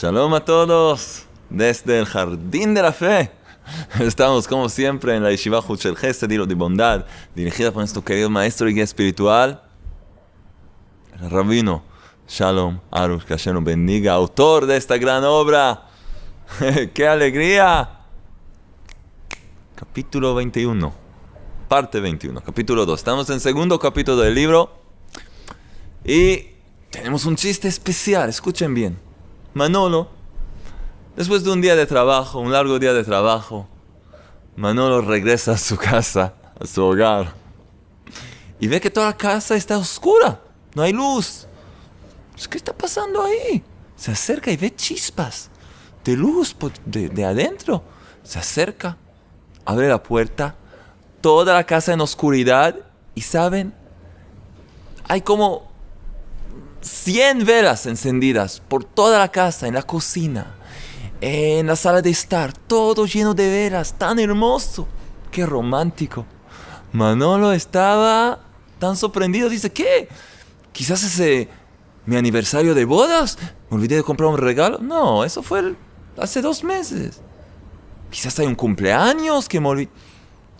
Shalom a todos desde el Jardín de la Fe. Estamos como siempre en la Yeshiva Huchel Gesed, de bondad, dirigida por nuestro querido maestro y guía espiritual, el rabino Shalom Arush, que bendiga, autor de esta gran obra. ¡Qué alegría! Capítulo 21, parte 21, capítulo 2. Estamos en segundo capítulo del libro y tenemos un chiste especial, escuchen bien. Manolo, después de un día de trabajo, un largo día de trabajo, Manolo regresa a su casa, a su hogar, y ve que toda la casa está oscura, no hay luz. ¿Qué está pasando ahí? Se acerca y ve chispas de luz de, de adentro. Se acerca, abre la puerta, toda la casa en oscuridad, y saben, hay como 100 velas encendidas por toda la casa, en la cocina, en la sala de estar, todo lleno de velas, tan hermoso, qué romántico. Manolo estaba tan sorprendido, dice, ¿qué? Quizás ese mi aniversario de bodas, me olvidé de comprar un regalo. No, eso fue hace dos meses. Quizás hay un cumpleaños que me olvidé.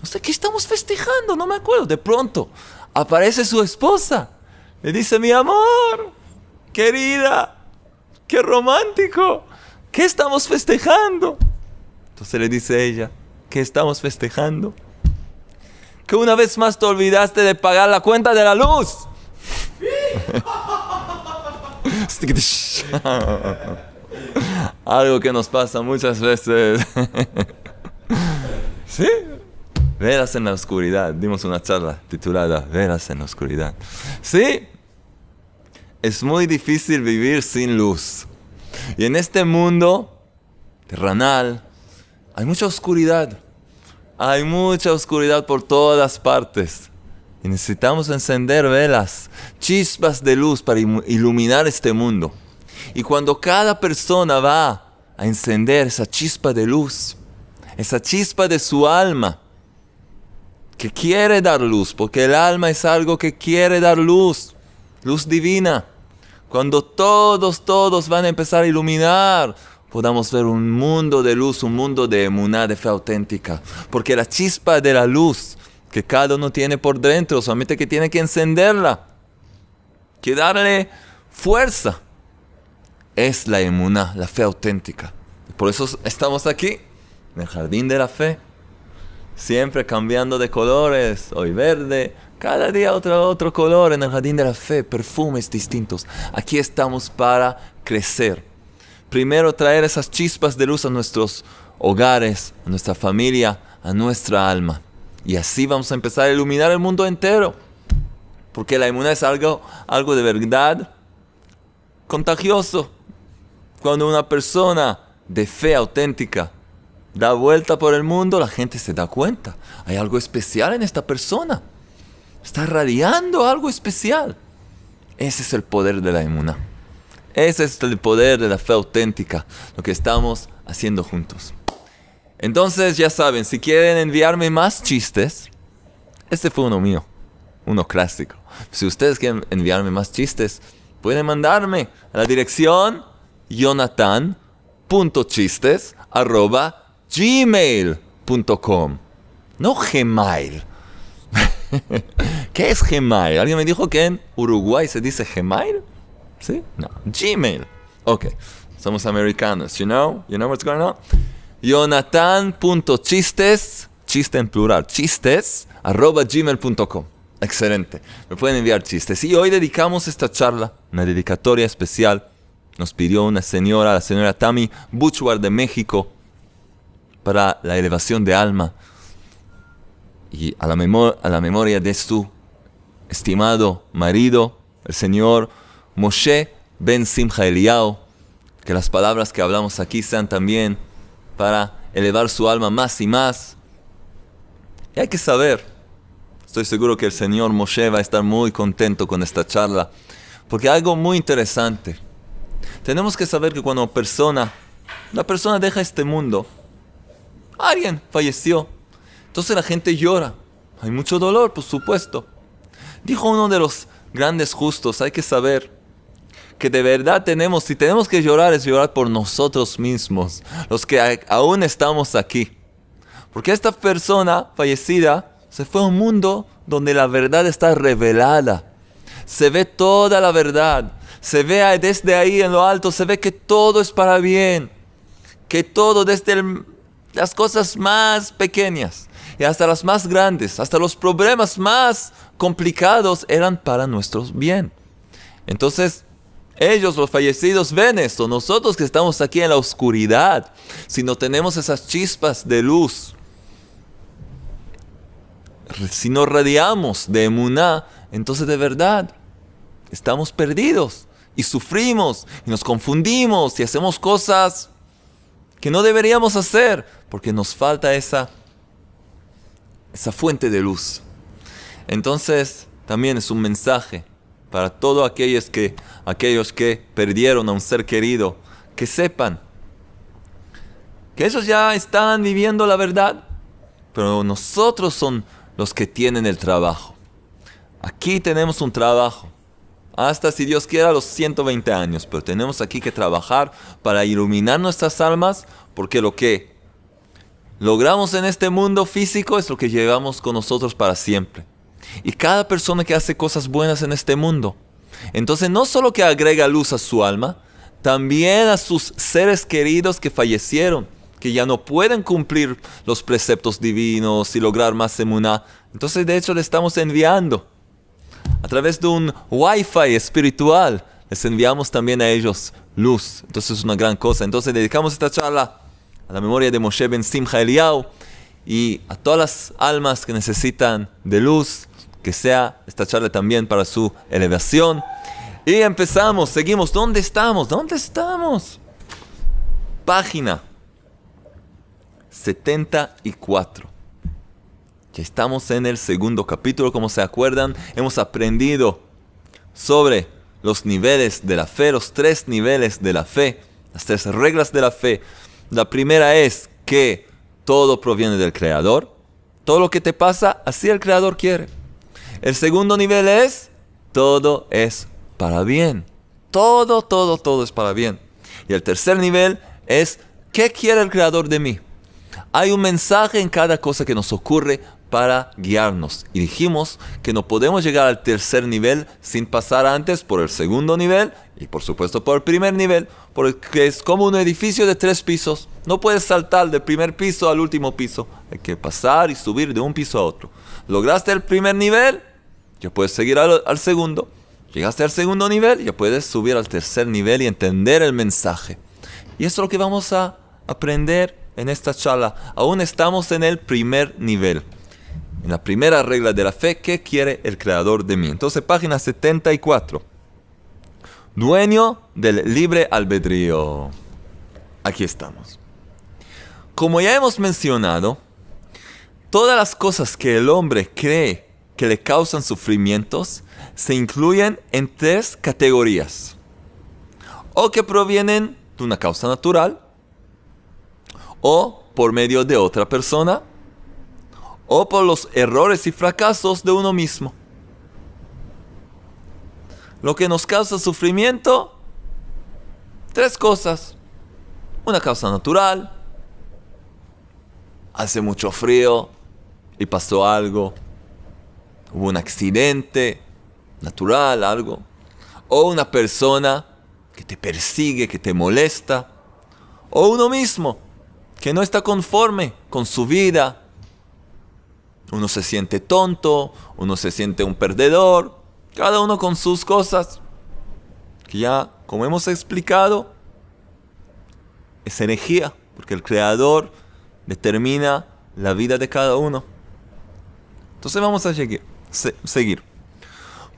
No sé qué estamos festejando, no me acuerdo. De pronto aparece su esposa. Le dice, mi amor, querida, qué romántico, ¿qué estamos festejando? Entonces le dice ella, ¿qué estamos festejando? Que una vez más te olvidaste de pagar la cuenta de la luz. Algo que nos pasa muchas veces. ¿Sí? Veras en la oscuridad. Dimos una charla titulada Veras en la oscuridad. Sí, es muy difícil vivir sin luz. Y en este mundo terrenal hay mucha oscuridad. Hay mucha oscuridad por todas partes. Y necesitamos encender velas, chispas de luz para iluminar este mundo. Y cuando cada persona va a encender esa chispa de luz, esa chispa de su alma, que quiere dar luz, porque el alma es algo que quiere dar luz, luz divina. Cuando todos, todos van a empezar a iluminar, podamos ver un mundo de luz, un mundo de emuná, de fe auténtica. Porque la chispa de la luz que cada uno tiene por dentro, solamente que tiene que encenderla, que darle fuerza, es la emuná, la fe auténtica. Por eso estamos aquí, en el jardín de la fe siempre cambiando de colores, hoy verde, cada día otro, otro color en el jardín de la fe, perfumes distintos. Aquí estamos para crecer. Primero traer esas chispas de luz a nuestros hogares, a nuestra familia, a nuestra alma. Y así vamos a empezar a iluminar el mundo entero. Porque la inmunidad es algo, algo de verdad contagioso. Cuando una persona de fe auténtica da vuelta por el mundo, la gente se da cuenta. Hay algo especial en esta persona. Está radiando algo especial. Ese es el poder de la inmuna. Ese es el poder de la fe auténtica, lo que estamos haciendo juntos. Entonces, ya saben, si quieren enviarme más chistes, este fue uno mío, uno clásico. Si ustedes quieren enviarme más chistes, pueden mandarme a la dirección jonathan.chistes gmail.com. No Gmail. ¿Qué es Gmail? Alguien me dijo que en Uruguay se dice Gmail. ¿Sí? No. Gmail. Ok. Somos americanos. You know? You know what's going on? Jonathan.chistes, chiste en plural, chistes, arroba gmail.com. Excelente. Me pueden enviar chistes. Y hoy dedicamos esta charla, una dedicatoria especial. Nos pidió una señora, la señora Tami Butchwar de México, para la elevación de alma y a la, a la memoria de su estimado marido, el señor Moshe Ben Simcha Eliyahu, que las palabras que hablamos aquí sean también para elevar su alma más y más. Y hay que saber, estoy seguro que el señor Moshe va a estar muy contento con esta charla, porque algo muy interesante. Tenemos que saber que cuando persona, la persona deja este mundo, Alguien falleció. Entonces la gente llora. Hay mucho dolor, por supuesto. Dijo uno de los grandes justos, hay que saber que de verdad tenemos, si tenemos que llorar, es llorar por nosotros mismos, los que aún estamos aquí. Porque esta persona fallecida se fue a un mundo donde la verdad está revelada. Se ve toda la verdad. Se ve desde ahí en lo alto, se ve que todo es para bien. Que todo, desde las cosas más pequeñas y hasta las más grandes, hasta los problemas más complicados, eran para nuestro bien. Entonces, ellos, los fallecidos, ven esto. Nosotros que estamos aquí en la oscuridad, si no tenemos esas chispas de luz, si no radiamos de emuná, entonces de verdad estamos perdidos y sufrimos y nos confundimos y hacemos cosas que no deberíamos hacer porque nos falta esa, esa fuente de luz. Entonces también es un mensaje para todos aquellos que, aquellos que perdieron a un ser querido, que sepan que ellos ya están viviendo la verdad, pero nosotros son los que tienen el trabajo. Aquí tenemos un trabajo. Hasta si Dios quiera los 120 años, pero tenemos aquí que trabajar para iluminar nuestras almas, porque lo que logramos en este mundo físico es lo que llevamos con nosotros para siempre. Y cada persona que hace cosas buenas en este mundo, entonces no solo que agrega luz a su alma, también a sus seres queridos que fallecieron que ya no pueden cumplir los preceptos divinos y lograr más emuná. Entonces, de hecho, le estamos enviando a través de un wifi espiritual. Les enviamos también a ellos luz. Entonces, es una gran cosa. Entonces, dedicamos esta charla a la memoria de Moshe Ben Simcha Eliyahu y a todas las almas que necesitan de luz, que sea esta charla también para su elevación. Y empezamos, seguimos. ¿Dónde estamos? ¿Dónde estamos? Página 74. Ya estamos en el segundo capítulo, como se acuerdan, hemos aprendido sobre los niveles de la fe, los tres niveles de la fe, las tres reglas de la fe. La primera es que todo proviene del Creador. Todo lo que te pasa, así el Creador quiere. El segundo nivel es, todo es para bien. Todo, todo, todo es para bien. Y el tercer nivel es, ¿qué quiere el Creador de mí? Hay un mensaje en cada cosa que nos ocurre para guiarnos. Y dijimos que no podemos llegar al tercer nivel sin pasar antes por el segundo nivel y por supuesto por el primer nivel, porque es como un edificio de tres pisos. No puedes saltar del primer piso al último piso. Hay que pasar y subir de un piso a otro. Lograste el primer nivel, ya puedes seguir al, segundo. Llegaste al segundo nivel, ya puedes subir al tercer nivel y entender el mensaje. Y eso es lo que vamos a aprender en esta charla. Aún estamos en el primer nivel. En la primera regla de la fe, ¿qué quiere el creador de mí? Entonces, página 74. Dueño del libre albedrío. Aquí estamos. Como ya hemos mencionado, todas las cosas que el hombre cree que le causan sufrimientos se incluyen en tres categorías. O que provienen de una causa natural, o por medio de otra persona o por los errores y fracasos de uno mismo. Lo que nos causa sufrimiento, tres cosas. Una causa natural, hace mucho frío y pasó algo, hubo un accidente natural, algo, o una persona que te persigue, que te molesta, o uno mismo que no está conforme con su vida. Uno se siente tonto, uno se siente un perdedor, cada uno con sus cosas. Ya, como hemos explicado, es energía, porque el creador determina la vida de cada uno. Entonces vamos a seguir.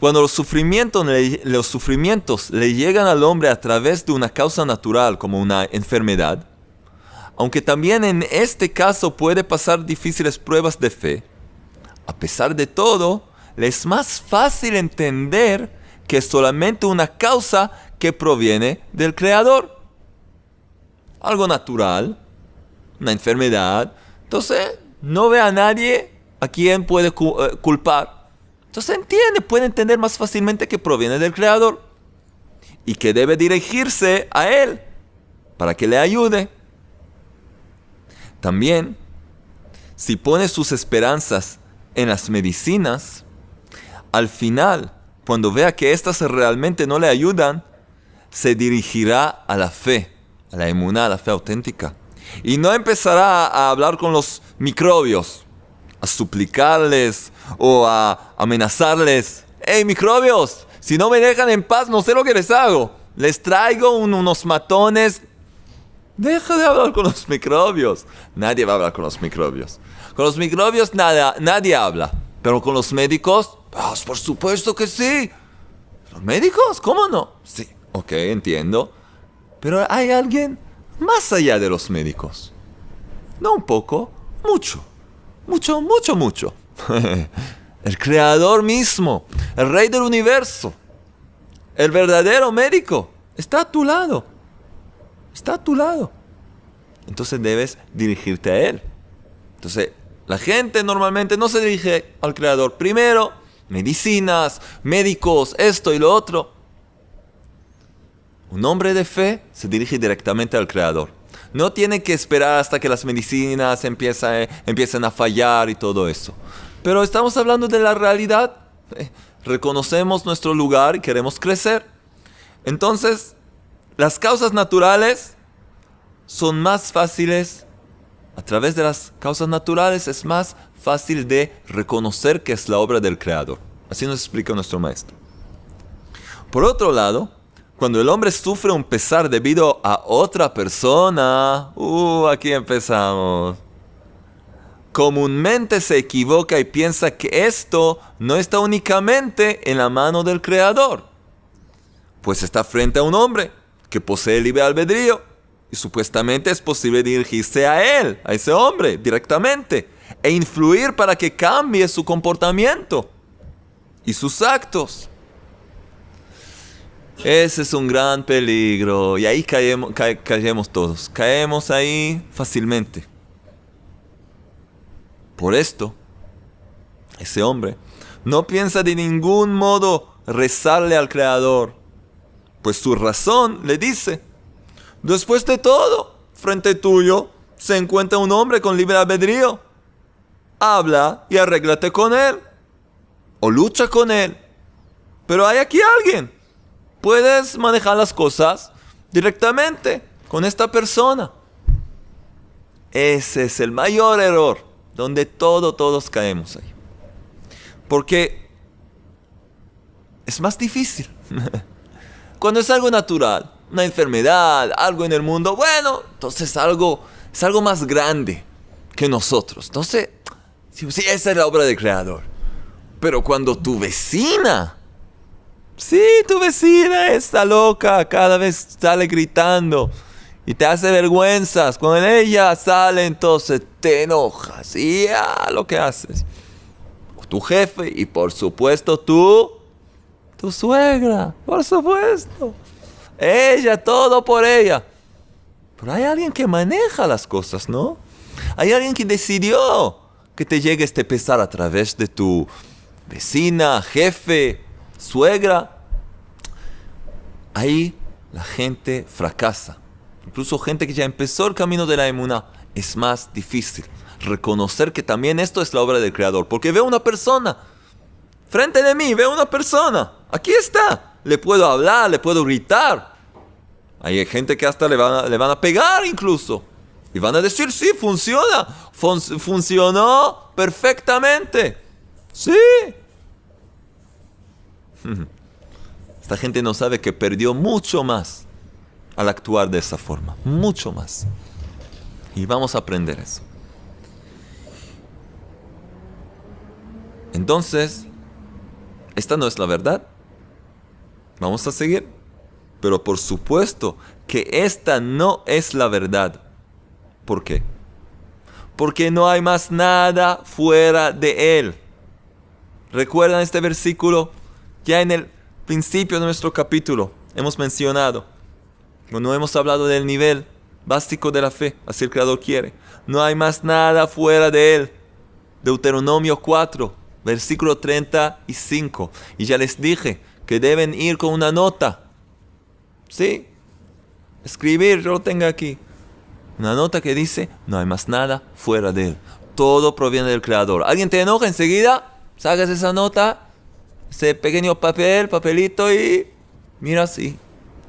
Cuando los sufrimientos, los sufrimientos le llegan al hombre a través de una causa natural, como una enfermedad, aunque también en este caso puede pasar difíciles pruebas de fe, a pesar de todo, le es más fácil entender que solamente una causa que proviene del Creador. Algo natural, una enfermedad. Entonces, no ve a nadie a quien puede eh, culpar. Entonces entiende, puede entender más fácilmente que proviene del Creador. y que debe dirigirse a Él para que le ayude. También, si pone sus esperanzas en las medicinas, al final, cuando vea que éstas realmente no le ayudan, se dirigirá a la fe, a la emuná, a la fe auténtica. Y no empezará a hablar con los microbios, a suplicarles o a amenazarles. ¡Hey, microbios! Si no me dejan en paz, no sé lo que les hago. Les traigo unos matones. Deja de hablar con los microbios. Nadie va a hablar con los microbios. Con los microbios nada, nadie habla. Pero con los médicos, pues, por supuesto que sí. ¿Los médicos? ¿Cómo no? Sí, ok, entiendo. Pero hay alguien más allá de los médicos. No un poco, mucho. Mucho, mucho, mucho. el creador mismo, el rey del universo, el verdadero médico, está a tu lado. Está a tu lado. Entonces debes dirigirte a él. Entonces, la gente normalmente no se dirige al creador. Primero, medicinas, médicos, esto y lo otro. Un hombre de fe se dirige directamente al creador. No tiene que esperar hasta que las medicinas empiecen, empiecen a fallar y todo eso. Pero estamos hablando de la realidad. Eh, reconocemos nuestro lugar y queremos crecer. Entonces, las causas naturales son más fáciles. A través de las causas naturales es más fácil de reconocer que es la obra del Creador. Así nos explica nuestro maestro. Por otro lado, cuando el hombre sufre un pesar debido a otra persona, uh, aquí empezamos comúnmente se equivoca y piensa que esto no está únicamente en la mano del Creador, pues está frente a un hombre que posee libre albedrío y supuestamente es posible dirigirse a él, a ese hombre, directamente, e influir para que cambie su comportamiento y sus actos. Ese es un gran peligro y ahí caemos, caemos todos, caemos ahí fácilmente. Por esto, ese hombre no piensa de ningún modo rezarle al Creador, pues su razón le dice, después de todo, frente tuyo se encuentra un hombre con libre albedrío. Habla y arréglate con él, o lucha con él. Pero hay aquí alguien. Puedes manejar las cosas directamente con esta persona. Ese es el mayor error donde todo, todos caemos ahí. Porque es más difícil. Cuando es algo natural, una enfermedad, algo en el mundo, bueno, entonces algo, es algo más grande que nosotros. Entonces, sí, esa es la obra del Creador. Pero cuando tu vecina, sí, tu vecina está loca, cada vez sale gritando y te hace vergüenzas. Cuando ella sale, entonces te enojas y ya lo que haces. Tu jefe y por supuesto tú, tu suegra, por supuesto. Ella, todo por ella. Pero hay alguien que maneja las cosas, ¿no? Hay alguien que decidió que te llegue este pesar a través de tu vecina, jefe, suegra. Ahí la gente fracasa incluso gente que ya empezó el camino de la emuna, es más difícil reconocer que también esto es la obra del Creador. Porque veo una persona, frente de mí, veo una persona, aquí está, le puedo hablar, le puedo gritar. Hay gente que hasta le van a, pegar incluso. Y van a decir, sí, funciona, funcionó perfectamente. Sí. Esta gente no sabe que perdió mucho más al actuar de esa forma, mucho más. Y vamos a aprender eso. Entonces, esta no es la verdad. Vamos a seguir. Pero por supuesto que esta no es la verdad. ¿Por qué? Porque no hay más nada fuera de Él. ¿Recuerdan este versículo? Ya en el principio de nuestro capítulo hemos mencionado no hemos hablado del nivel básico de la fe, así el Creador quiere. No hay más nada fuera de él. Deuteronomio 4, versículo 35. Y ya les dije que deben ir con una nota. Sí. Escribir, yo lo tengo aquí. Una nota que dice, no hay más nada fuera de él. Todo proviene del Creador. ¿Alguien te enoja enseguida? Sacas esa nota, ese pequeño papel, papelito y mira así,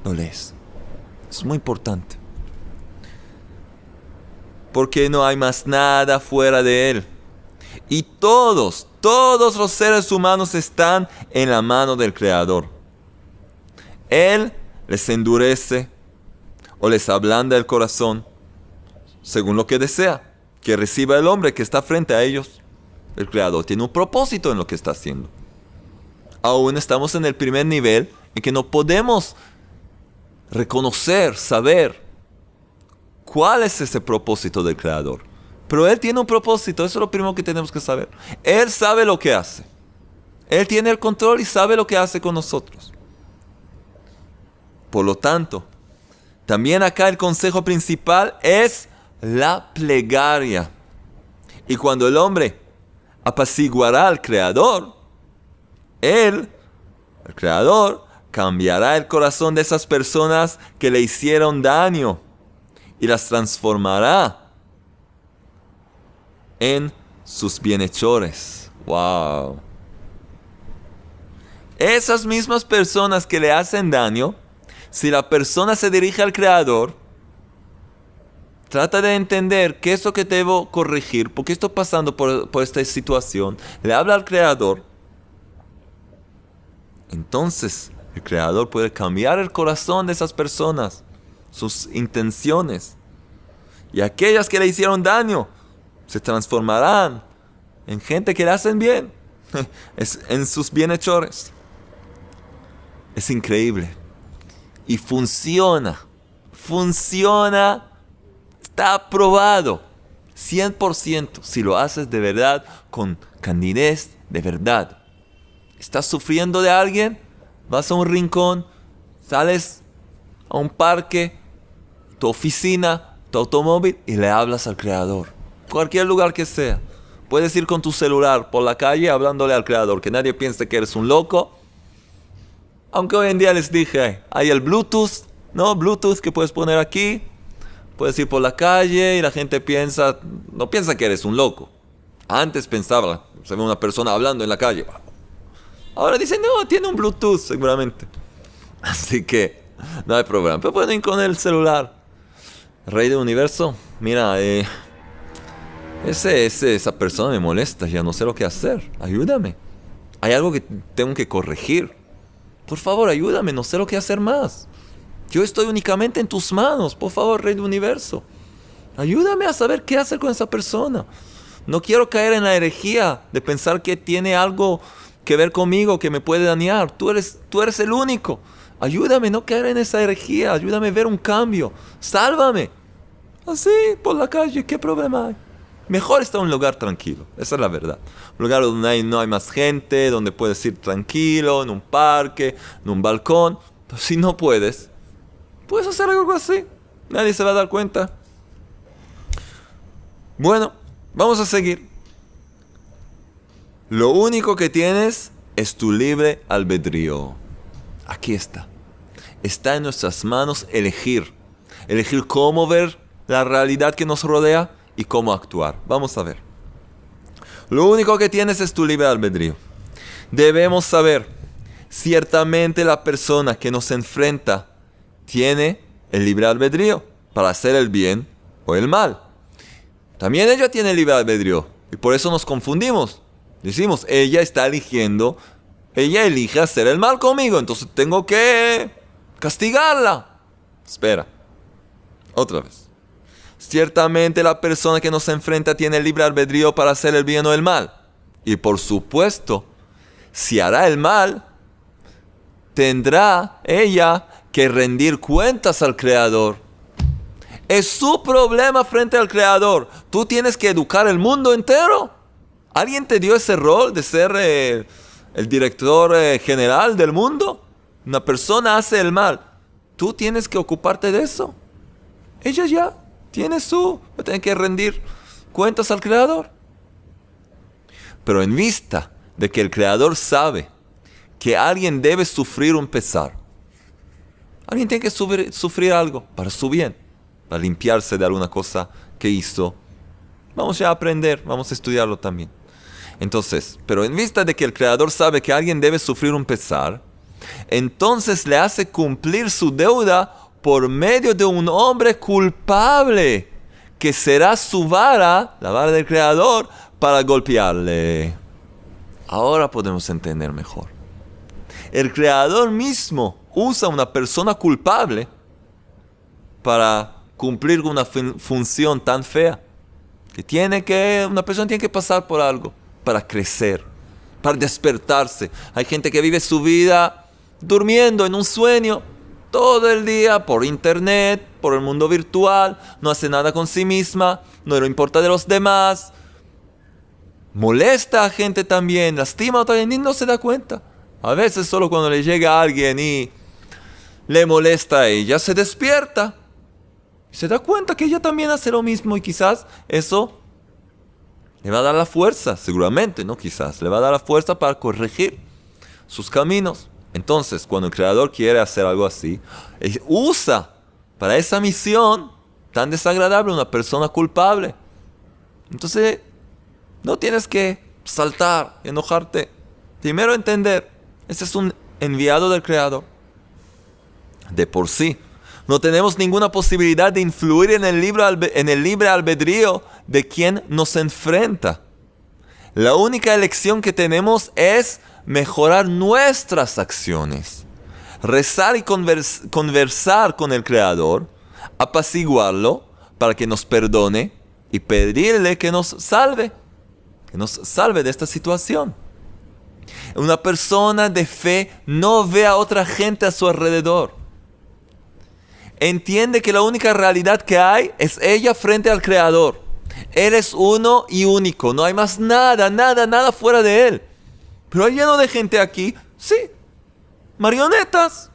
lo lees. Es muy importante. Porque no hay más nada fuera de él. Y todos, todos los seres humanos están en la mano del Creador. Él les endurece o les ablanda el corazón según lo que desea que reciba el hombre que está frente a ellos. El Creador tiene un propósito en lo que está haciendo. Aún estamos en el primer nivel en que no podemos reconocer, saber cuál es ese propósito del Creador. Pero Él tiene un propósito, eso es lo primero que tenemos que saber. Él sabe lo que hace. Él tiene el control y sabe lo que hace con nosotros. Por lo tanto, también acá el consejo principal es la plegaria. Y cuando el hombre apaciguará al Creador, Él, el Creador, cambiará el corazón de esas personas que le hicieron daño y las transformará en sus bienhechores. ¡Wow! Esas mismas personas que le hacen daño, si la persona se dirige al Creador, Trata de entender qué es lo que debo corregir, por qué estoy pasando por, esta situación. Le habla al Creador. Entonces, el Creador puede cambiar el corazón de esas personas, sus intenciones. Y aquellas que le hicieron daño se transformarán en gente que le hacen bien, en sus bienhechores. Es increíble. Y funciona. Funciona Está aprobado. 100% si lo haces de verdad, con candidez, de verdad. ¿Estás sufriendo de alguien? Vas a un rincón, sales a un parque, tu oficina, tu automóvil y le hablas al creador. Cualquier lugar que sea. Puedes ir con tu celular por la calle hablándole al creador, que nadie piense que eres un loco. Aunque hoy en día les dije, hay el Bluetooth, ¿no? Bluetooth que puedes poner aquí, Puedes ir por la calle y la gente piensa, no piensa que eres un loco. Antes pensaba, se ve una persona hablando en la calle. Ahora dicen, no, tiene un Bluetooth seguramente. Así que no hay problema. Pero pueden ir con el celular. Rey del universo, mira, eh, ese, ese, esa persona me molesta, ya no sé lo que hacer. Ayúdame. Hay algo que tengo que corregir. Por favor, ayúdame, no sé lo que hacer más. Yo estoy únicamente en tus manos. Por favor, Rey del Universo. Ayúdame a saber qué hacer con esa persona. No quiero caer en la herejía de pensar que tiene algo que ver conmigo que me puede dañar. Tú eres, tú eres el único. Ayúdame no caer en esa herejía. Ayúdame a ver un cambio. Sálvame. Así, por la calle, ¿qué problema hay? Mejor en un lugar tranquilo. Esa es la verdad. Un lugar donde no hay más gente, donde puedes ir tranquilo, en un parque, en un balcón. si no puedes, Puedes hacer algo así. Nadie se va a dar cuenta. Bueno, vamos a seguir. Lo único que tienes es tu libre albedrío. Aquí está. Está en nuestras manos elegir. Elegir cómo ver la realidad que nos rodea y cómo actuar. Vamos a ver. Lo único que tienes es tu libre albedrío. Debemos saber, ciertamente la persona que nos enfrenta tiene el libre albedrío para hacer el bien o el mal. También ella tiene el libre albedrío y por eso nos confundimos. Decimos, ella está eligiendo, ella elige hacer el mal conmigo, entonces tengo que castigarla. Espera, otra vez. Ciertamente la persona que nos enfrenta tiene el libre albedrío para hacer el bien o el mal. Y por supuesto, si hará el mal, tendrá ella que rendir cuentas al Creador. Es su problema frente al Creador. Tú tienes que educar el mundo entero. ¿Alguien te dio ese rol de ser eh, el director eh, general del mundo? Una persona hace el mal. Tú tienes que ocuparte de eso. Ella ya tiene su... Tiene que rendir cuentas al Creador. Pero en vista de que el Creador sabe que alguien debe sufrir un pesar, Alguien tiene que sufrir, algo para su bien, para limpiarse de alguna cosa que hizo. Vamos ya a aprender, vamos a estudiarlo también. Entonces, pero en vista de que el Creador sabe que alguien debe sufrir un pesar, entonces le hace cumplir su deuda por medio de un hombre culpable, que será su vara, la vara del Creador, para golpearle. Ahora podemos entender mejor. El Creador mismo usa una persona culpable para cumplir una función tan fea. Que tiene que, una persona tiene que pasar por algo para crecer, para despertarse. Hay gente que vive su vida durmiendo en un sueño todo el día por internet, por el mundo virtual, no hace nada con sí misma, no le importa de los demás, molesta a gente también, lastima a otra gente y no se da cuenta. A veces solo cuando le llega a alguien y le molesta a ella, se despierta. Se da cuenta que ella también hace lo mismo y quizás eso le va a dar la fuerza, seguramente, no quizás, le va a dar la fuerza para corregir sus caminos. Entonces, cuando el creador quiere hacer algo así, usa para esa misión tan desagradable una persona culpable. Entonces, no tienes que saltar, enojarte. Primero entender, ese es un enviado del creador. De por sí, no tenemos ninguna posibilidad de influir en el, en el libre albedrío de quien nos enfrenta. La única elección que tenemos es mejorar nuestras acciones. Rezar y conversar con el Creador, apaciguarlo para que nos perdone y pedirle que nos salve, que nos salve de esta situación. Una persona de fe no ve a otra gente a su alrededor entiende que la única realidad que hay es ella frente al Creador. Él es uno y único, no hay más nada, nada, nada fuera de Él. Pero hay lleno de gente aquí, sí, marionetas.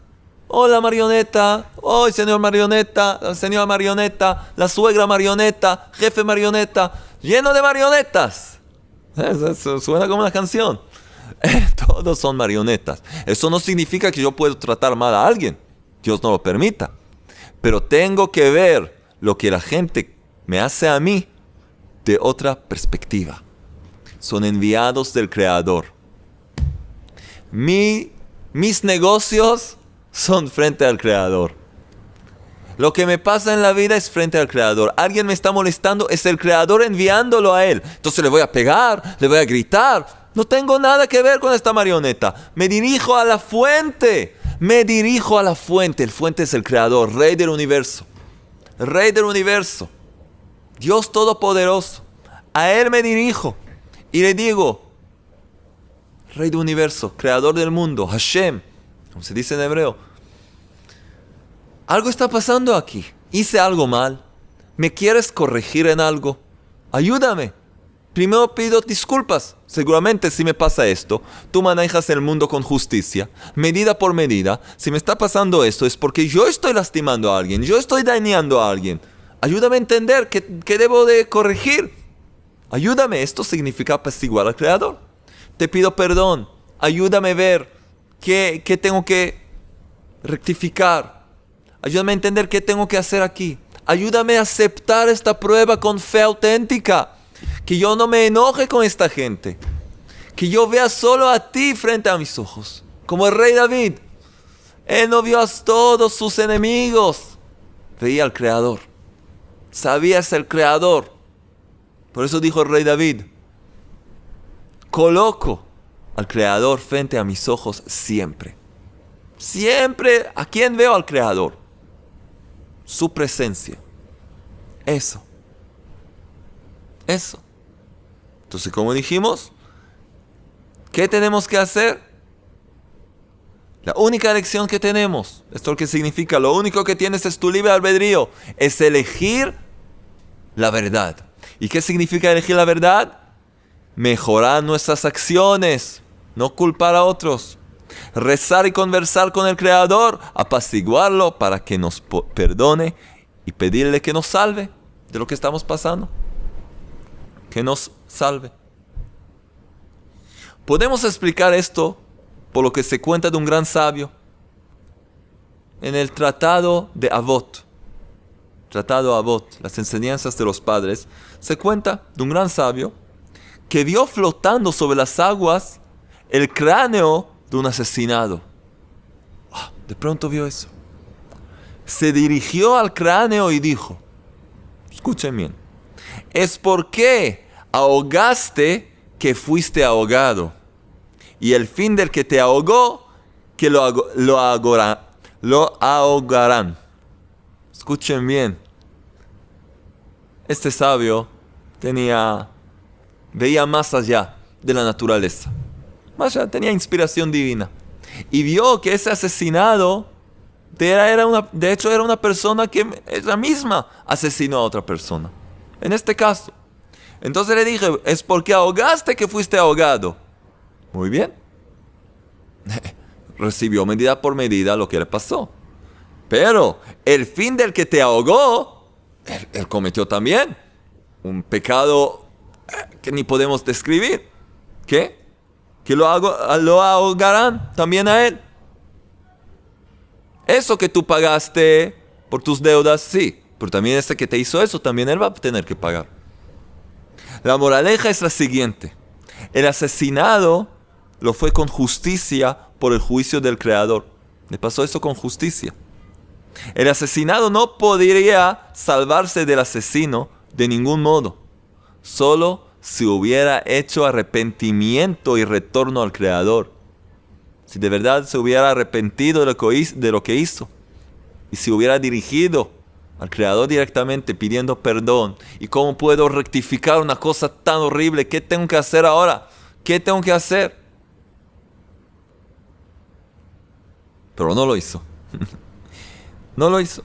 Hola marioneta, hoy señor marioneta, señora marioneta, la suegra marioneta, jefe marioneta, lleno de marionetas. Eso suena como una canción. Todos son marionetas. Eso no significa que yo puedo tratar mal a alguien. Dios no lo permita pero tengo que ver lo que la gente me hace a mí de otra perspectiva. Son enviados del Creador. Mis negocios son frente al Creador. Lo que me pasa en la vida es frente al Creador. Alguien me está molestando, es el Creador enviándolo a Él. Entonces le voy a pegar, le voy a gritar. No tengo nada que ver con esta marioneta. Me dirijo a la fuente me dirijo a la fuente. El fuente es el creador, rey del universo. Rey del universo. Dios todopoderoso. A Él me dirijo y le digo, Rey del universo, creador del mundo, Hashem, como se dice en hebreo. Algo está pasando aquí. Hice algo mal. ¿Me quieres corregir en algo? Ayúdame. Primero pido disculpas. Seguramente si me pasa esto, tú manejas el mundo con justicia, medida por medida. Si me está pasando esto es porque yo estoy lastimando a alguien, yo estoy dañando a alguien. Ayúdame a entender qué, debo de corregir. Ayúdame, esto significa apaciguar al Creador. Te pido perdón, ayúdame a ver qué, qué tengo que rectificar. Ayúdame a entender qué tengo que hacer aquí. Ayúdame a aceptar esta prueba con fe auténtica que yo no me enoje con esta gente, que yo vea solo a ti frente a mis ojos, como el rey David. Él no vio a todos sus enemigos, veía al Creador, sabía ser el Creador. Por eso dijo el rey David, coloco al Creador frente a mis ojos siempre. Siempre, ¿a quién veo al Creador? Su presencia. Eso. Eso. Entonces, como dijimos, ¿qué tenemos que hacer? La única elección que tenemos, esto es lo que significa, lo único que tienes es tu libre albedrío, es elegir la verdad. ¿Y qué significa elegir la verdad? Mejorar nuestras acciones, no culpar a otros. Rezar y conversar con el Creador, apaciguarlo para que nos perdone y pedirle que nos salve de lo que estamos pasando que nos salve. Podemos explicar esto por lo que se cuenta de un gran sabio. en el tratado de Avot, tratado Avot, las enseñanzas de los padres, se cuenta de un gran sabio que vio flotando sobre las aguas el cráneo de un asesinado. Ah, de pronto vio eso. Se dirigió al cráneo y dijo, escuchen bien, es porque ahogaste que fuiste ahogado. Y el fin del que te ahogó, que lo, lo, lo ahogarán. Escuchen bien. Este sabio tenía, veía más allá de la naturaleza. Más allá, tenía inspiración divina. Y vio que ese asesinado, era una, de hecho, era una persona que ella misma asesinó a otra persona. En este caso. Entonces le dije, es porque ahogaste que fuiste ahogado. Muy bien. Recibió medida por medida lo que le pasó. Pero el fin del que te ahogó, él, cometió también un pecado que ni podemos describir. ¿Qué? Que lo, lo ahogarán también a él. Eso que tú pagaste por tus deudas, sí. Pero también ese que te hizo eso, también él va a tener que pagar. La moraleja es la siguiente. El asesinado lo fue con justicia por el juicio del Creador. Le pasó eso con justicia. El asesinado no podría salvarse del asesino de ningún modo, solo si hubiera hecho arrepentimiento y retorno al Creador. Si de verdad se hubiera arrepentido de lo que hizo y si hubiera dirigido al Creador directamente pidiendo perdón. ¿Y cómo puedo rectificar una cosa tan horrible? ¿Qué tengo que hacer ahora? ¿Qué tengo que hacer? Pero no lo hizo. no lo hizo.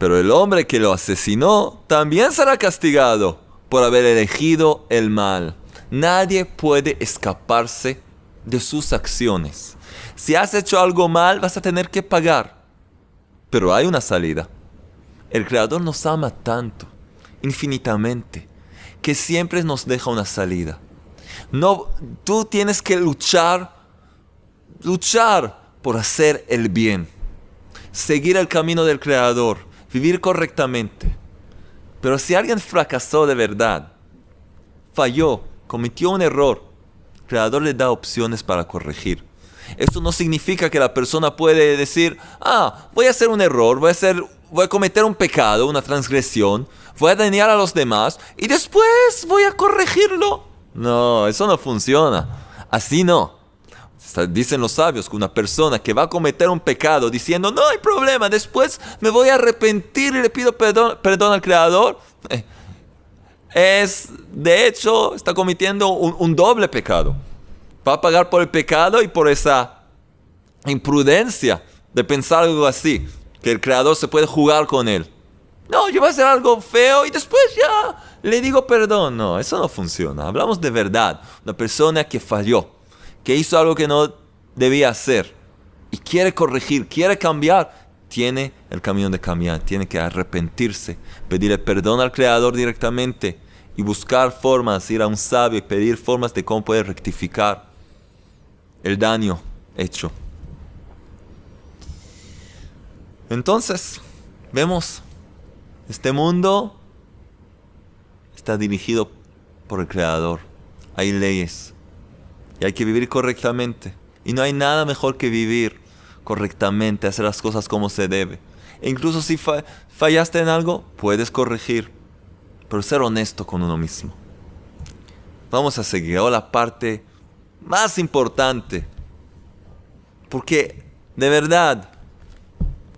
Pero el hombre que lo asesinó también será castigado por haber elegido el mal. Nadie puede escaparse de sus acciones. Si has hecho algo mal, vas a tener que pagar. Pero hay una salida. El Creador nos ama tanto, infinitamente, que siempre nos deja una salida. No, tú tienes que luchar, luchar por hacer el bien, seguir el camino del Creador, vivir correctamente. Pero si alguien fracasó de verdad, falló, cometió un error, el Creador le da opciones para corregir. Esto no significa que la persona puede decir, ah, voy a hacer un error, voy a, hacer, voy a cometer un pecado, una transgresión, voy a dañar a los demás y después voy a corregirlo. No, eso no funciona. Así no. Dicen los sabios que una persona que va a cometer un pecado diciendo, no hay problema, después me voy a arrepentir y le pido perdón, perdón al Creador, eh, es, de hecho, está cometiendo un doble pecado va a pagar por el pecado y por esa imprudencia de pensar algo así, que el creador se puede jugar con él. No, yo voy a hacer algo feo y después ya le digo perdón. No, eso no funciona. Hablamos de verdad. Una persona que falló, que hizo algo que no debía hacer y quiere corregir, quiere cambiar, tiene el camino de cambiar, tiene que arrepentirse, pedirle perdón al Creador directamente y buscar formas, ir a un sabio y pedir formas de cómo puede rectificar el daño hecho. Entonces, vemos, este mundo está dirigido por el Creador. Hay leyes y hay que vivir correctamente. Y no hay nada mejor que vivir correctamente, hacer las cosas como se debe. E incluso si fallaste en algo, puedes corregir, pero ser honesto con uno mismo. Vamos a seguir ahora la parte más importante. Porque de verdad,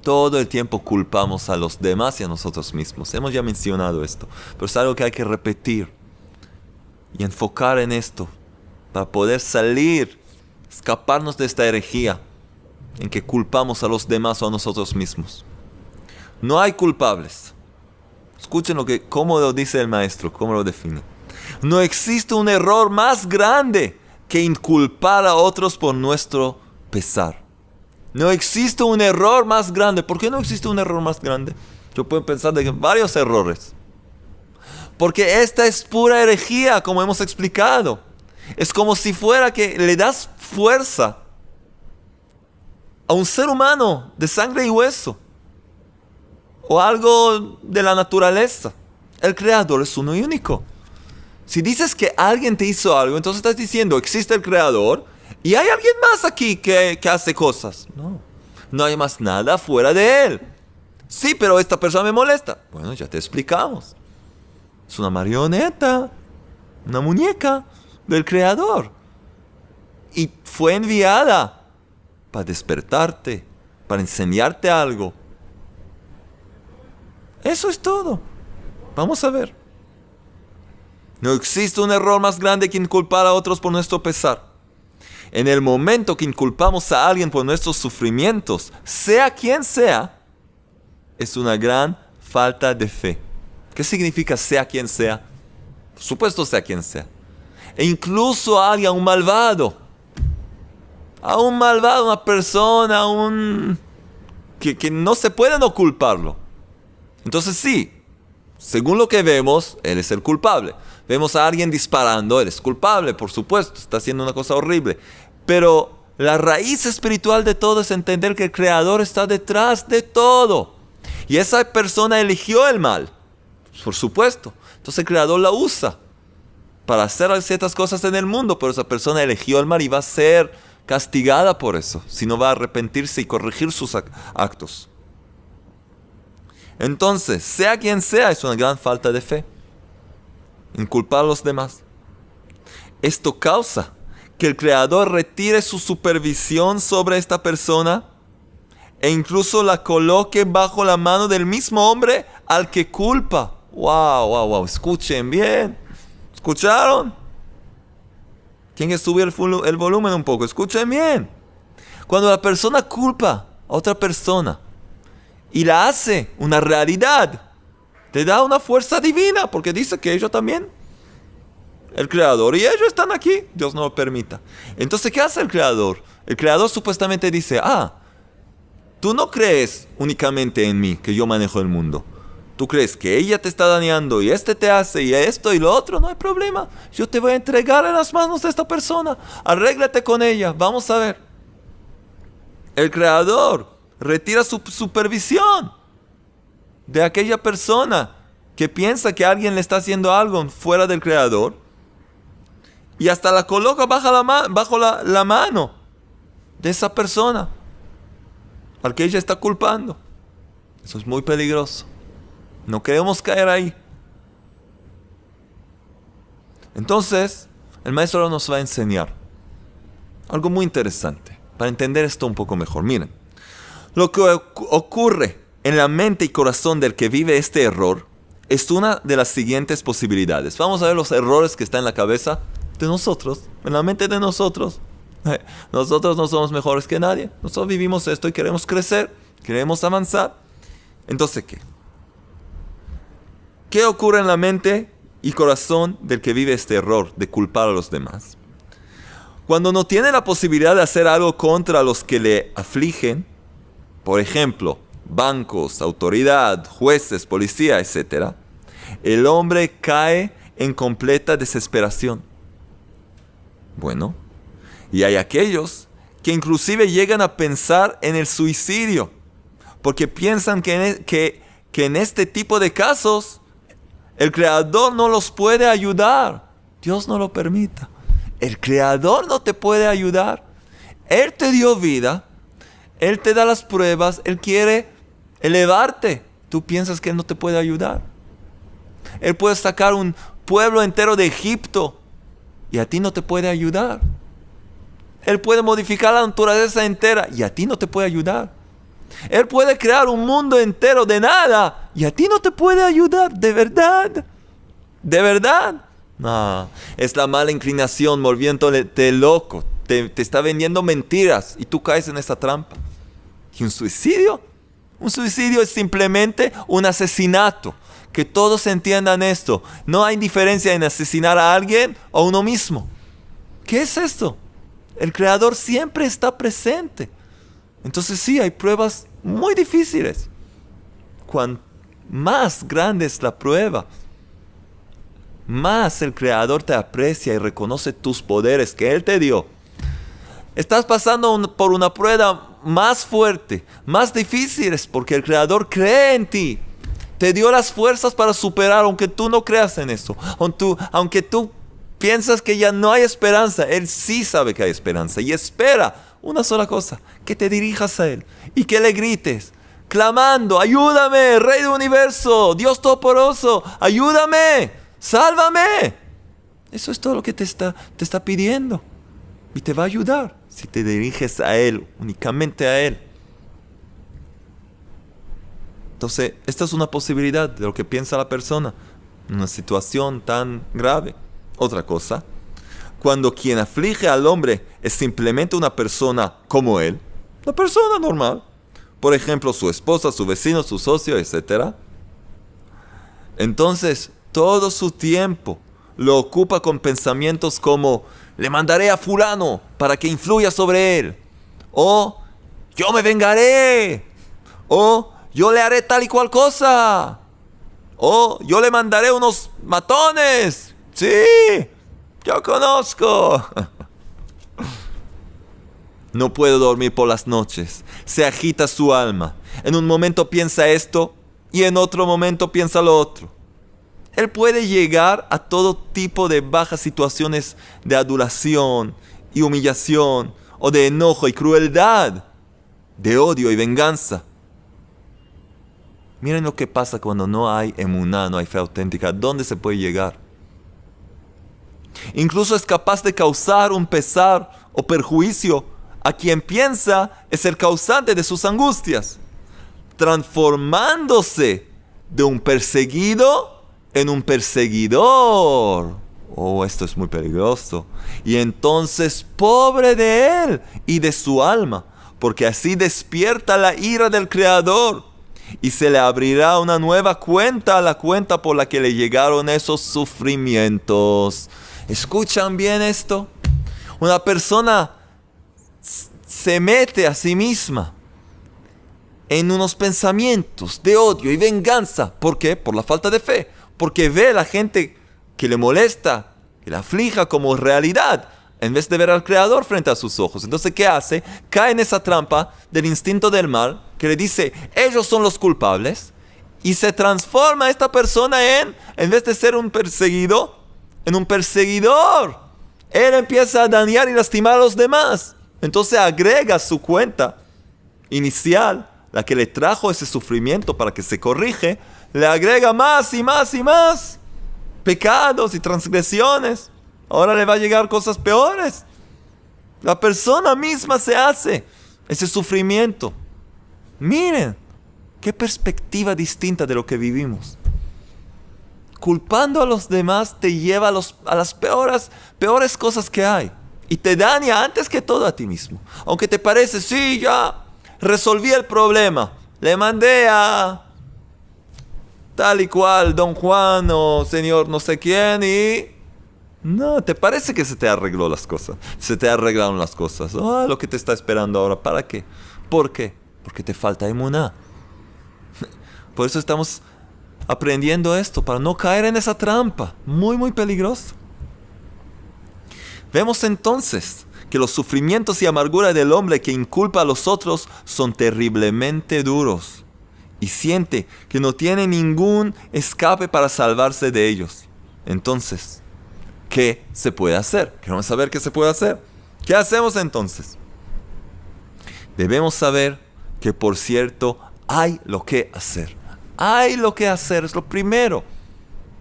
todo el tiempo culpamos a los demás y a nosotros mismos. Hemos ya mencionado esto, pero es algo que hay que repetir y enfocar en esto para poder salir, escaparnos de esta herejía en que culpamos a los demás o a nosotros mismos. No hay culpables. Escuchen lo que, cómo lo dice el maestro, cómo lo define. No existe un error más grande que inculpar a otros por nuestro pesar. No existe un error más grande. ¿Por qué no existe un error más grande? Yo puedo pensar de varios errores. Porque esta es pura herejía, como hemos explicado. Es como si fuera que le das fuerza a un ser humano de sangre y hueso o algo de la naturaleza. El creador es uno y único. Si dices que alguien te hizo algo, entonces estás diciendo, existe el creador y hay alguien más aquí que, que hace cosas. No, no hay más nada fuera de él. Sí, pero esta persona me molesta. Bueno, ya te explicamos. Es una marioneta, una muñeca del creador. Y fue enviada para despertarte, para enseñarte algo. Eso es todo. Vamos a ver. No existe un error más grande que inculpar a otros por nuestro pesar. En el momento que inculpamos a alguien por nuestros sufrimientos, sea quien sea, es una gran falta de fe. ¿Qué significa sea quien sea? Por supuesto sea quien sea. E incluso a un malvado. A un malvado, una persona, un... Que, que no se puede no culparlo. Entonces sí, según lo que vemos, él es el culpable. Vemos a alguien disparando, él es culpable, por supuesto, está haciendo una cosa horrible. Pero la raíz espiritual de todo es entender que el Creador está detrás de todo. Y esa persona eligió el mal, por supuesto. Entonces el Creador la usa para hacer ciertas cosas en el mundo, pero esa persona eligió el mal y va a ser castigada por eso, si no va a arrepentirse y corregir sus actos. Entonces, sea quien sea, es una gran falta de fe. Inculpar a los demás. Esto causa que el Creador retire su supervisión sobre esta persona e incluso la coloque bajo la mano del mismo hombre al que culpa. Wow, wow, wow. Escuchen bien. ¿Escucharon? ¿Quién que subir el, el volumen un poco? Escuchen bien. Cuando la persona culpa a otra persona, y la hace una realidad. Te da una fuerza divina porque dice que ellos también, el creador y ellos están aquí, Dios no lo permita. Entonces, ¿qué hace el creador? El creador supuestamente dice, ah, tú no crees únicamente en mí, que yo manejo el mundo. Tú crees que ella te está dañando y este te hace y esto y lo otro, no hay problema. Yo te voy a entregar en las manos de esta persona. Arréglate con ella, vamos a ver. El creador retira su supervisión de aquella persona que piensa que alguien le está haciendo algo fuera del creador y hasta la coloca bajo la, bajo la, mano de esa persona al que ella está culpando. Eso es muy peligroso. No queremos caer ahí. Entonces, el maestro nos va a enseñar algo muy interesante para entender esto un poco mejor. Miren, lo que ocurre en la mente y corazón del que vive este error es una de las siguientes posibilidades. Vamos a ver los errores que están en la cabeza de nosotros, en la mente de nosotros. Nosotros no somos mejores que nadie. Nosotros vivimos esto y queremos crecer, queremos avanzar. Entonces, ¿qué? ¿Qué ocurre en la mente y corazón del que vive este error de culpar a los demás? Cuando no tiene la posibilidad de hacer algo contra los que le afligen, por ejemplo, bancos, autoridad, jueces, policía, etc., el hombre cae en completa desesperación. Bueno, y hay aquellos que inclusive llegan a pensar en el suicidio, porque piensan que en, e, que, que en este tipo de casos el Creador no los puede ayudar. Dios no lo permita. El Creador no te puede ayudar. Él te dio vida, él te da las pruebas, Él quiere elevarte. Tú piensas que Él no te puede ayudar. Él puede sacar un pueblo entero de Egipto y a ti no te puede ayudar. Él puede modificar la naturaleza entera y a ti no te puede ayudar. Él puede crear un mundo entero de nada y a ti no te puede ayudar, de verdad. De verdad. No, es la mala inclinación volviéndote loco. Te, está vendiendo mentiras y tú caes en esa trampa. ¿Y un suicidio? Un suicidio es simplemente un asesinato. Que todos entiendan esto. No hay diferencia en asesinar a alguien o a uno mismo. ¿Qué es esto? El creador siempre está presente. Entonces sí, hay pruebas muy difíciles. Cuanto más grande es la prueba, más el creador te aprecia y reconoce tus poderes que Él te dio. Estás pasando por una prueba más fuerte, más difícil es porque el Creador cree en ti. Te dio las fuerzas para superar, aunque tú no creas en eso. Aunque tú piensas que ya no hay esperanza, Él sí sabe que hay esperanza y espera una sola cosa, que te dirijas a Él y que le grites, clamando, ayúdame, Rey del Universo, Dios Toporoso, ayúdame, sálvame. Eso es todo lo que te está, te está pidiendo y te va a ayudar si te diriges a Él, únicamente a Él. Entonces, esta es una posibilidad de lo que piensa la persona en una situación tan grave. Otra cosa, cuando quien aflige al hombre es simplemente una persona como él, una persona normal, por ejemplo, su esposa, su vecino, su socio, etc. Entonces, todo su tiempo lo ocupa con pensamientos como, le mandaré a fulano para que influya sobre él. O yo me vengaré. O yo le haré tal y cual cosa. O yo le mandaré unos matones. Sí, yo conozco. No puedo dormir por las noches. Se agita su alma. En un momento piensa esto y en otro momento piensa lo otro. Él puede llegar a todo tipo de bajas situaciones de adulación y humillación, o de enojo y crueldad, de odio y venganza. Miren lo que pasa cuando no hay emuná, no hay fe auténtica. ¿Dónde se puede llegar? Incluso es capaz de causar un pesar o perjuicio a quien piensa es el causante de sus angustias, transformándose de un perseguido en un perseguidor. Oh, esto es muy peligroso. Y entonces, pobre de él y de su alma, porque así despierta la ira del Creador y se le abrirá una nueva cuenta a la cuenta por la que le llegaron esos sufrimientos. ¿Escuchan bien esto? Una persona se mete a sí misma en unos pensamientos de odio y venganza. ¿Por qué? Por la falta de fe porque ve a la gente que le molesta, que le aflija como realidad, en vez de ver al Creador frente a sus ojos. Entonces, ¿qué hace? Cae en esa trampa del instinto del mal, que le dice, ellos son los culpables, y se transforma esta persona en, en vez de ser un perseguido, en un perseguidor. Él empieza a dañar y lastimar a los demás. Entonces agrega su cuenta inicial, la que le trajo ese sufrimiento para que se corrige, le agrega más y más y más pecados y transgresiones. Ahora le va a llegar cosas peores. La persona misma se hace ese sufrimiento. Miren, qué perspectiva distinta de lo que vivimos. Culpando a los demás te lleva a, los, a las peores, peores cosas que hay. Y te daña antes que todo a ti mismo. Aunque te parece, sí, ya resolví el problema. Le mandé a tal y cual, don Juan o señor no sé quién y... No, ¿te parece que se te arregló las cosas? Se te arreglaron las cosas. Ah, lo que te está esperando ahora, ¿para qué? ¿Por qué? Porque te falta emuná. Por eso estamos aprendiendo esto, para no caer en esa trampa. Muy, muy peligroso. Vemos entonces que los sufrimientos y amargura del hombre que inculpa a los otros son terriblemente duros y siente que no tiene ningún escape para salvarse de ellos. Entonces, ¿qué se puede hacer? Queremos saber qué se puede hacer. ¿Qué hacemos entonces? Debemos saber que, por cierto, hay lo que hacer. Hay lo que hacer, es lo primero.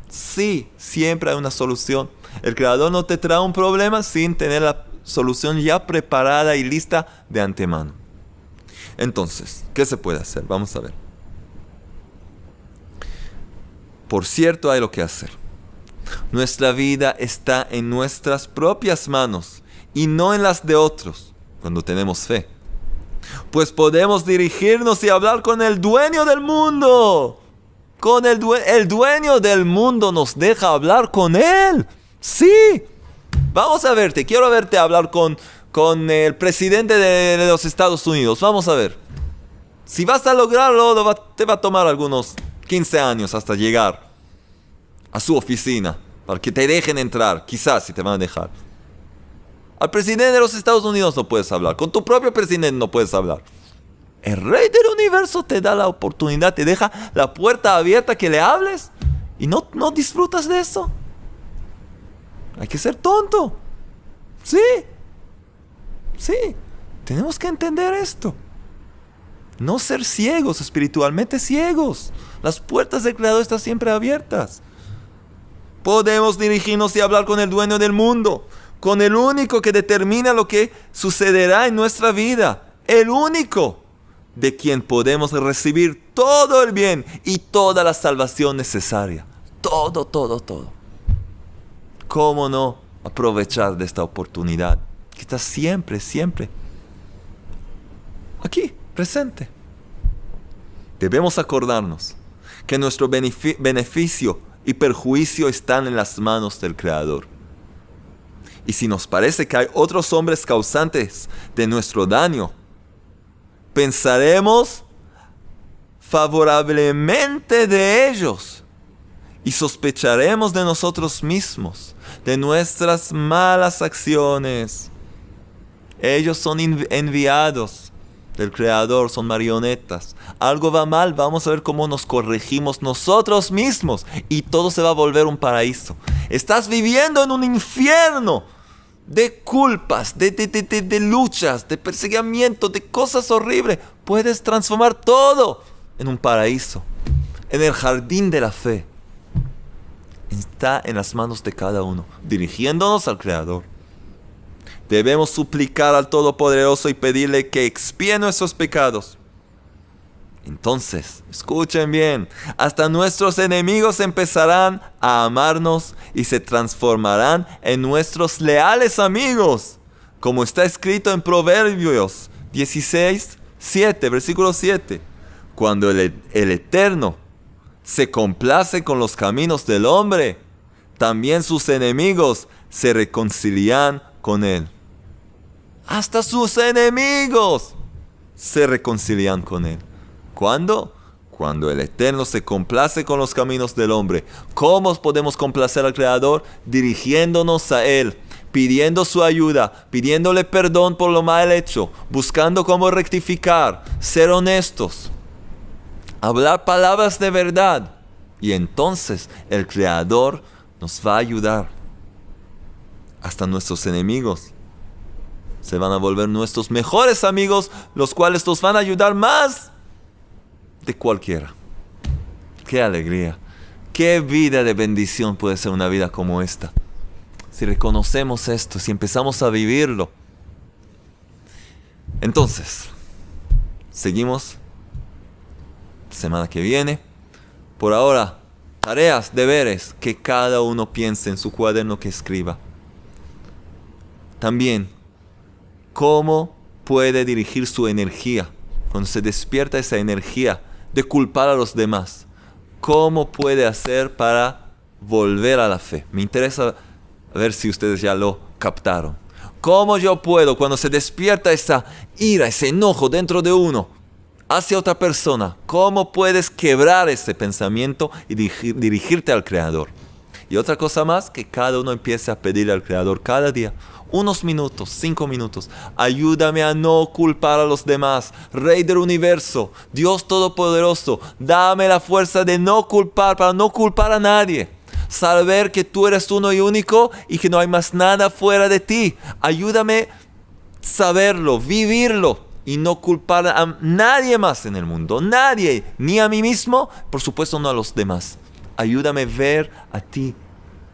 Sí, siempre hay una solución. El creador no te trae un problema sin tener la solución ya preparada y lista de antemano. Entonces, ¿qué se puede hacer? Vamos a ver. Por cierto, hay lo que hacer. Nuestra vida está en nuestras propias manos y no en las de otros cuando tenemos fe. Pues podemos dirigirnos y hablar con el dueño del mundo. Con el, el dueño del mundo nos deja hablar con él. Sí. Vamos a verte. Quiero verte hablar con, con el presidente de, los Estados Unidos. Vamos a ver. Si vas a lograrlo, te va a tomar algunos 15 años hasta llegar a su oficina, para que te dejen entrar, quizás si te van a dejar. Al presidente de los Estados Unidos no puedes hablar. Con tu propio presidente no puedes hablar. El rey del universo te da la oportunidad, te deja la puerta abierta que le hables y no, no disfrutas de eso. Hay que ser tonto. Sí. Sí. Tenemos que entender esto. No ser ciegos, espiritualmente ciegos. Las puertas del Creador están siempre abiertas. Podemos dirigirnos y hablar con el dueño del mundo, con el único que determina lo que sucederá en nuestra vida, el único de quien podemos recibir todo el bien y toda la salvación necesaria. Todo, todo, todo. ¿Cómo no aprovechar de esta oportunidad que está siempre, siempre aquí, presente? Debemos acordarnos que nuestro beneficio y perjuicio están en las manos del Creador. Y si nos parece que hay otros hombres causantes de nuestro daño, pensaremos favorablemente de ellos y sospecharemos de nosotros mismos, de nuestras malas acciones. Ellos son enviados del Creador, son marionetas. Algo va mal, vamos a ver cómo nos corregimos nosotros mismos y todo se va a volver un paraíso. Estás viviendo en un infierno de culpas, de, de, luchas, de perseguimiento, de cosas horribles. Puedes transformar todo en un paraíso, en el jardín de la fe. Está en las manos de cada uno, dirigiéndonos al Creador. Debemos suplicar al Todopoderoso y pedirle que expíe nuestros pecados entonces, escuchen bien, hasta nuestros enemigos empezarán a amarnos y se transformarán en nuestros leales amigos, como está escrito en Proverbios 16, 7, versículo 7. Cuando el, el Eterno se complace con los caminos del hombre, también sus enemigos se reconcilian con él. Hasta sus enemigos se reconcilian con él. ¿Cuándo? Cuando el Eterno se complace con los caminos del hombre. ¿Cómo podemos complacer al Creador? Dirigiéndonos a Él, pidiendo su ayuda, pidiéndole perdón por lo mal hecho, buscando cómo rectificar, ser honestos, hablar palabras de verdad. Y entonces el Creador nos va a ayudar. Hasta nuestros enemigos se van a volver nuestros mejores amigos, los cuales nos van a ayudar más de cualquiera. Qué alegría. Qué vida de bendición puede ser una vida como esta. Si reconocemos esto, si empezamos a vivirlo. Entonces, seguimos semana que viene. Por ahora, tareas, deberes, que cada uno piense en su cuaderno que escriba. También, cómo puede dirigir su energía cuando se despierta esa energía de culpar a los demás. ¿Cómo puede hacer para volver a la fe? Me interesa ver si ustedes ya lo captaron. ¿Cómo yo puedo, cuando se despierta esa ira, ese enojo dentro de uno hacia otra persona, cómo puedes quebrar ese pensamiento y dirigirte al Creador? Y otra cosa más, que cada uno empiece a pedirle al Creador cada día, unos minutos, cinco minutos. Ayúdame a no culpar a los demás. Rey del universo, Dios Todopoderoso, dame la fuerza de no culpar, para no culpar a nadie. Saber que tú eres uno y único y que no hay más nada fuera de ti. Ayúdame saberlo, vivirlo y no culpar a nadie más en el mundo. Nadie, ni a mí mismo, por supuesto no a los demás. Ayúdame a ver a ti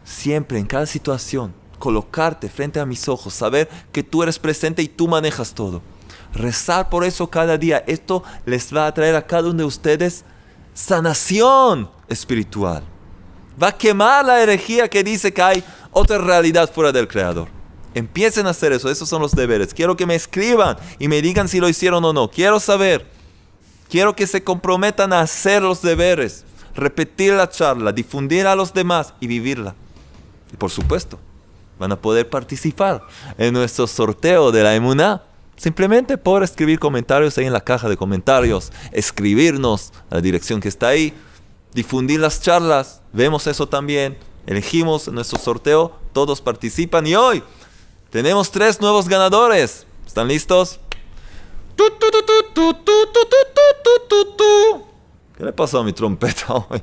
siempre, en cada situación colocarte frente a mis ojos, saber que tú eres presente y tú manejas todo. Rezar por eso cada día. Esto les va a traer a cada uno de ustedes sanación espiritual. Va a quemar la herejía que dice que hay otra realidad fuera del Creador. Empiecen a hacer eso, esos son los deberes. Quiero que me escriban y me digan si lo hicieron o no. Quiero saber. Quiero que se comprometan a hacer los deberes, repetir la charla, difundir a los demás y vivirla. Y por supuesto, van a poder participar en nuestro sorteo de la Emuná. Simplemente por escribir comentarios ahí en la caja de comentarios, escribirnos a la dirección que está ahí, difundir las charlas, vemos eso también, elegimos nuestro sorteo, todos participan y hoy Tenemos tres nuevos ganadores. ¿Están listos? ¿Qué le pasó a mi trompeta hoy?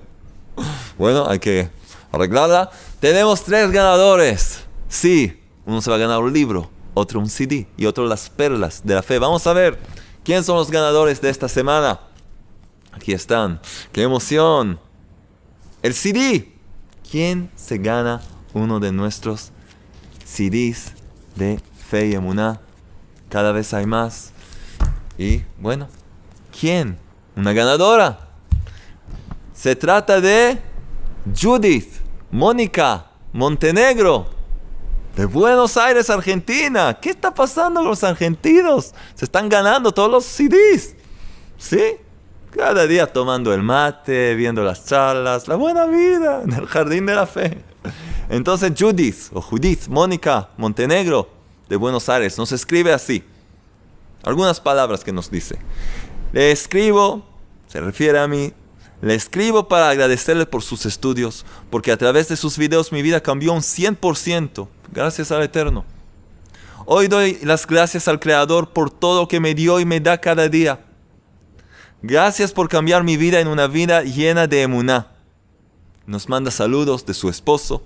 Bueno, hay que arreglarla. Tenemos tres ganadores. Sí, uno se va a ganar un libro, otro un CD y otro las perlas de la fe. Vamos a ver quién son los ganadores de esta semana. Aquí están. ¡Qué emoción! El CD. ¿Quién se gana uno de nuestros CDs de fe y emuná? Cada vez hay más. Y bueno, ¿quién? Una ganadora. Se trata de Judith, Mónica, Montenegro, de Buenos Aires, Argentina. ¿Qué está pasando con los argentinos? Se están ganando todos los CDs. ¿Sí? Cada día tomando el mate, viendo las charlas, la buena vida en el jardín de la fe. Entonces Judith, o Judith, Mónica, Montenegro, de Buenos Aires, nos escribe así. Algunas palabras que nos dice. Le escribo, se refiere a mí, le escribo para agradecerle por sus estudios, porque a través de sus videos mi vida cambió un 100%, gracias al Eterno. Hoy doy las gracias al Creador por todo que me dio y me da cada día. Gracias por cambiar mi vida en una vida llena de emuná. Nos manda saludos de su esposo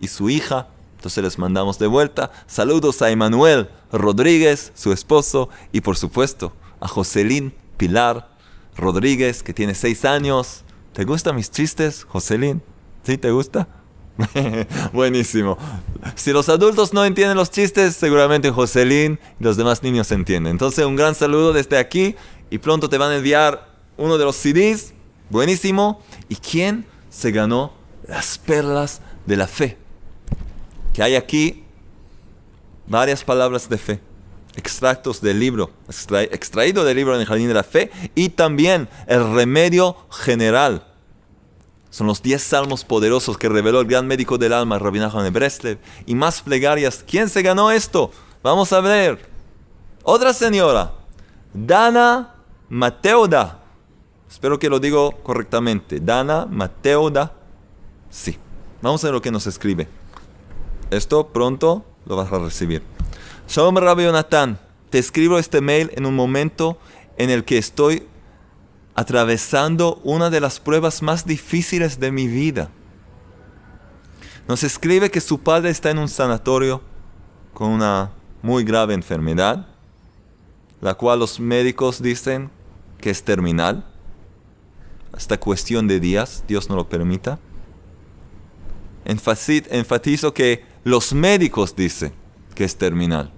y su hija. Entonces les mandamos de vuelta saludos a Emanuel Rodríguez, su esposo, y por supuesto a Joselín Pilar Rodríguez, que tiene seis años. ¿Te gustan mis chistes, Joselín? ¿Sí te gusta? Buenísimo. Si los adultos no entienden los chistes, seguramente Joselín y los demás niños entienden. Entonces, un gran saludo desde aquí y pronto te van a enviar uno de los CDs. Buenísimo. ¿Y quién se ganó las perlas de la fe? Que hay aquí varias palabras de fe, extractos del libro, extraído del libro en el Jardín de la Fe y también el remedio general. Son los 10 salmos poderosos que reveló el gran médico del alma, Rabbi de Breslev, y más plegarias. ¿Quién se ganó esto? Vamos a ver. Otra señora, Dana Mateuda. Espero que lo digo correctamente. Dana Mateuda. Sí. Vamos a ver lo que nos escribe. Esto pronto lo vas a recibir. Shalom Rabbi Jonathan. Te escribo este mail en un momento en el que estoy atravesando una de las pruebas más difíciles de mi vida. Nos escribe que su padre está en un sanatorio con una muy grave enfermedad, la cual los médicos dicen que es terminal, hasta cuestión de días, Dios no lo permita. Enfatizo que los médicos dicen que es terminal.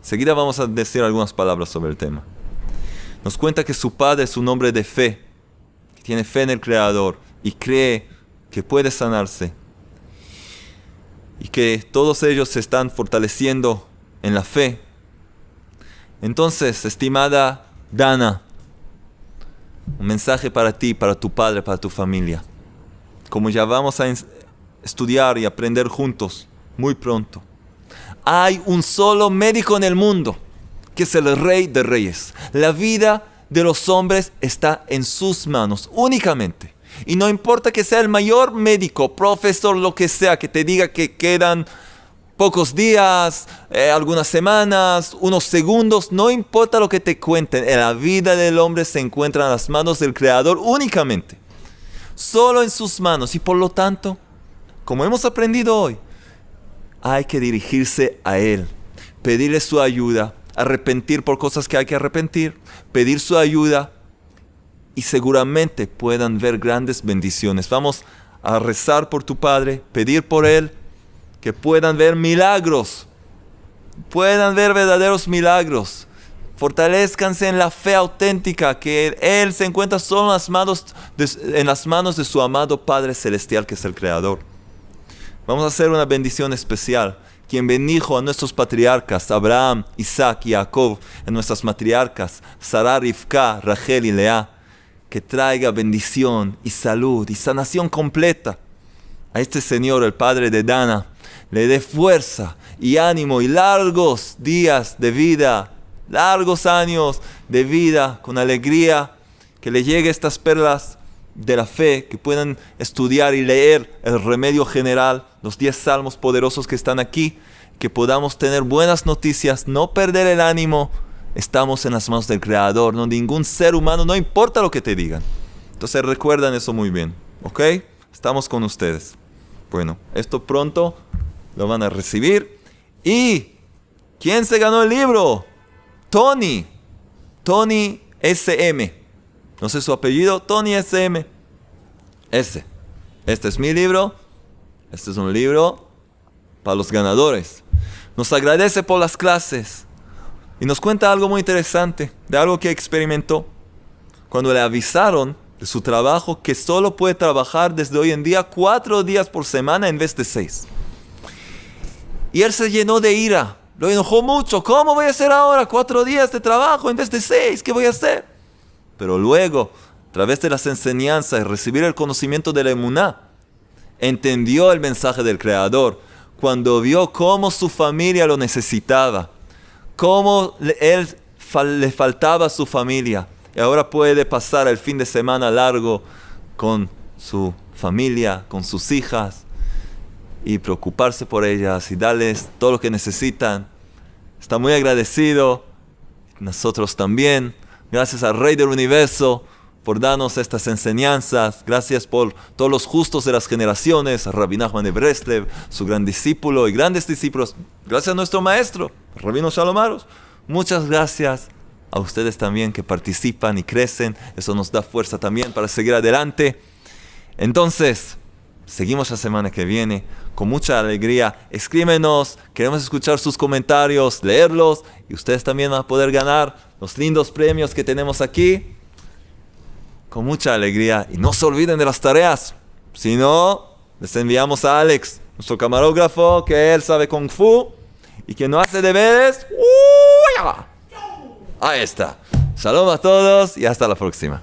Seguida vamos a decir algunas palabras sobre el tema. Nos cuenta que su padre es un hombre de fe, tiene fe en el Creador y cree que puede sanarse. Y que todos ellos se están fortaleciendo en la fe. Entonces, estimada Dana, un mensaje para ti, para tu padre, para tu familia. Como ya vamos a estudiar y aprender juntos muy pronto. Hay un solo médico en el mundo, que es el rey de reyes. La vida de los hombres está en sus manos únicamente. Y no importa que sea el mayor médico, profesor, lo que sea, que te diga que quedan pocos días, eh, algunas semanas, unos segundos, no importa lo que te cuenten, la vida del hombre se encuentra en las manos del Creador únicamente, solo en sus manos y por lo tanto, como hemos aprendido hoy, hay que dirigirse a Él, pedirle su ayuda, arrepentir por cosas que hay que arrepentir, pedir su ayuda y seguramente puedan ver grandes bendiciones. Vamos a rezar por tu Padre, pedir por Él que puedan ver milagros, puedan ver verdaderos milagros. Fortalezcanse en la fe auténtica que Él se encuentra solo en las, manos de, en las manos de su amado Padre Celestial que es el Creador. Vamos a hacer una bendición especial. Quien bendijo a nuestros patriarcas, Abraham, Isaac y Jacob, a nuestras matriarcas, Sarah, Rivka, Rachel y Lea, que traiga bendición y salud y sanación completa a este Señor, el Padre de Dana, le dé fuerza y ánimo y largos días de vida, largos años de vida con alegría, que le llegue estas perlas de la fe, que puedan estudiar y leer el remedio general, los 10 salmos poderosos que están aquí, que podamos tener buenas noticias, no perder el ánimo. Estamos en las manos del Creador, no ningún ser humano, no importa lo que te digan. Entonces recuerdan eso muy bien, ¿ok? Estamos con ustedes. Bueno, esto pronto lo van a recibir. ¿Y quién se ganó el libro? Tony. Tony SM. No sé su apellido, Tony SM. Ese. Este es mi libro. Este es un libro para los ganadores. Nos agradece por las clases. Y nos cuenta algo muy interesante, de algo que experimentó. Cuando le avisaron de su trabajo que solo puede trabajar desde hoy en día cuatro días por semana en vez de seis. Y él se llenó de ira. Lo enojó mucho. ¿Cómo voy a hacer ahora cuatro días de trabajo en vez de seis? ¿Qué voy a hacer? Pero luego, a través de las enseñanzas y recibir el conocimiento de la emuná, entendió el mensaje del Creador cuando vio cómo su familia lo necesitaba, cómo él le faltaba a su familia. Y ahora puede pasar el fin de semana largo con su familia, con sus hijas, y preocuparse por ellas y darles todo lo que necesitan. Está muy agradecido, nosotros también. Gracias al Rey del Universo por darnos estas enseñanzas. Gracias por todos los justos de las generaciones, a Rabbi Nachman de Breslev, su gran discípulo y grandes discípulos. Gracias a nuestro maestro, Rabino Shalomaros. Muchas gracias a ustedes también que participan y crecen. Eso nos da fuerza también para seguir adelante. Entonces, seguimos la semana que viene con mucha alegría. Escríbenos, queremos escuchar sus comentarios, leerlos y ustedes también van a poder ganar los lindos premios que tenemos aquí con mucha alegría. Y no se olviden de las tareas, si no, les enviamos a Alex, nuestro camarógrafo, que él sabe kung fu y que no hace deberes. Ahí está. Saludos a todos y hasta la próxima.